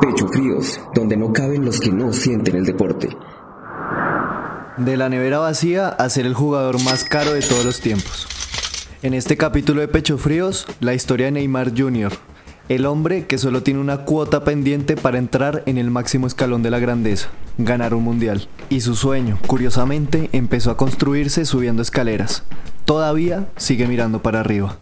Pecho Fríos, donde no caben los que no sienten el deporte. De la nevera vacía a ser el jugador más caro de todos los tiempos. En este capítulo de Pecho Fríos, la historia de Neymar Jr., el hombre que solo tiene una cuota pendiente para entrar en el máximo escalón de la grandeza, ganar un mundial. Y su sueño, curiosamente, empezó a construirse subiendo escaleras. Todavía sigue mirando para arriba.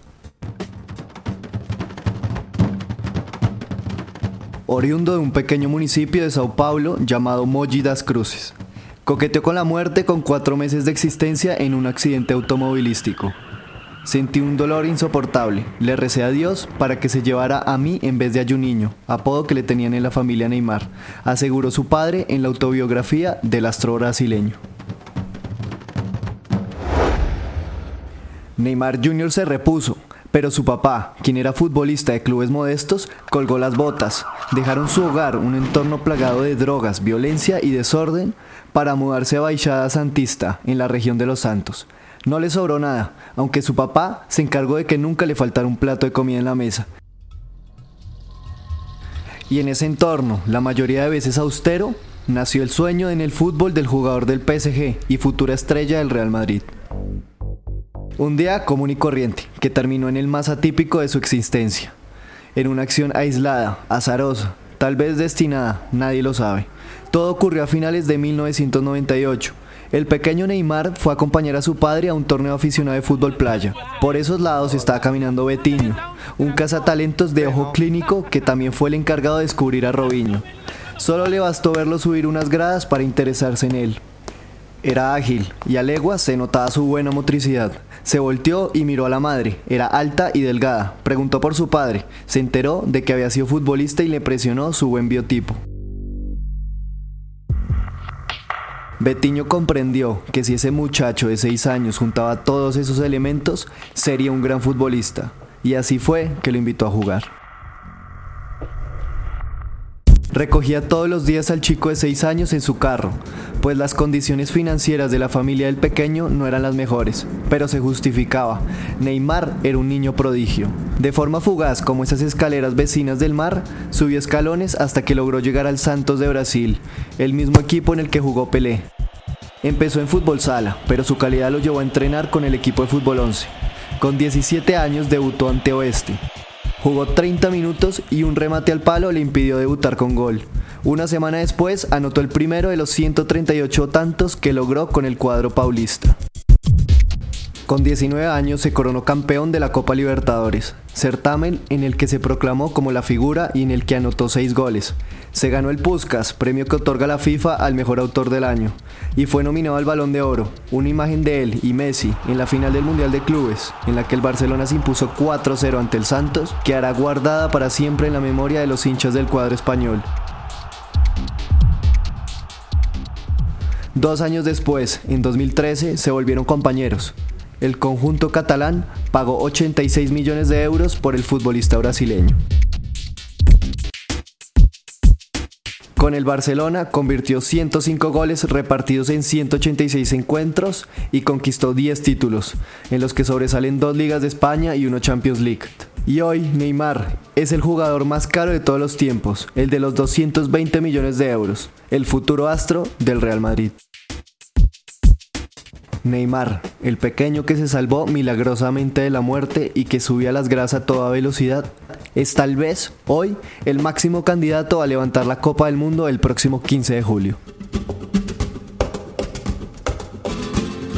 Oriundo de un pequeño municipio de Sao Paulo llamado Mogi das Cruzes. Coqueteó con la muerte con cuatro meses de existencia en un accidente automovilístico. Sentí un dolor insoportable. Le recé a Dios para que se llevara a mí en vez de a Juninho, apodo que le tenían en la familia Neymar, aseguró su padre en la autobiografía del astro brasileño. Neymar Jr. se repuso, pero su papá, quien era futbolista de clubes modestos, colgó las botas. Dejaron su hogar, un entorno plagado de drogas, violencia y desorden, para mudarse a Baixada Santista, en la región de Los Santos. No le sobró nada, aunque su papá se encargó de que nunca le faltara un plato de comida en la mesa. Y en ese entorno, la mayoría de veces austero, nació el sueño en el fútbol del jugador del PSG y futura estrella del Real Madrid. Un día común y corriente, que terminó en el más atípico de su existencia. En una acción aislada, azarosa, tal vez destinada, nadie lo sabe. Todo ocurrió a finales de 1998 el pequeño Neymar fue a acompañar a su padre a un torneo aficionado de fútbol playa. Por esos lados estaba caminando Betiño, un cazatalentos de ojo clínico que también fue el encargado de descubrir a Robinho. Solo le bastó verlo subir unas gradas para interesarse en él. Era ágil y a legua se notaba su buena motricidad. Se volteó y miró a la madre. Era alta y delgada. Preguntó por su padre. Se enteró de que había sido futbolista y le presionó su buen biotipo. Betiño comprendió que si ese muchacho de 6 años juntaba todos esos elementos, sería un gran futbolista, y así fue que lo invitó a jugar. Recogía todos los días al chico de 6 años en su carro, pues las condiciones financieras de la familia del pequeño no eran las mejores, pero se justificaba. Neymar era un niño prodigio. De forma fugaz, como esas escaleras vecinas del mar, subió escalones hasta que logró llegar al Santos de Brasil, el mismo equipo en el que jugó Pelé. Empezó en fútbol sala, pero su calidad lo llevó a entrenar con el equipo de fútbol 11. Con 17 años debutó ante Oeste, Jugó 30 minutos y un remate al palo le impidió debutar con gol. Una semana después anotó el primero de los 138 tantos que logró con el cuadro paulista. Con 19 años se coronó campeón de la Copa Libertadores, certamen en el que se proclamó como la figura y en el que anotó 6 goles. Se ganó el Puskas, premio que otorga la FIFA al mejor autor del año, y fue nominado al Balón de Oro, una imagen de él y Messi en la final del Mundial de Clubes, en la que el Barcelona se impuso 4-0 ante el Santos, que hará guardada para siempre en la memoria de los hinchas del cuadro español. Dos años después, en 2013, se volvieron compañeros, el conjunto catalán pagó 86 millones de euros por el futbolista brasileño. Con el Barcelona convirtió 105 goles repartidos en 186 encuentros y conquistó 10 títulos, en los que sobresalen dos ligas de España y uno Champions League. Y hoy Neymar es el jugador más caro de todos los tiempos, el de los 220 millones de euros, el futuro astro del Real Madrid. Neymar, el pequeño que se salvó milagrosamente de la muerte y que subía las gradas a toda velocidad, es tal vez hoy el máximo candidato a levantar la Copa del Mundo el próximo 15 de julio.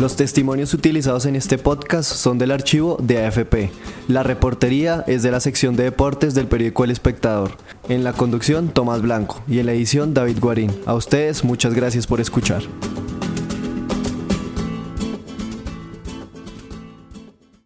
Los testimonios utilizados en este podcast son del archivo de AFP. La reportería es de la sección de deportes del periódico El Espectador. En la conducción, Tomás Blanco y en la edición, David Guarín. A ustedes, muchas gracias por escuchar.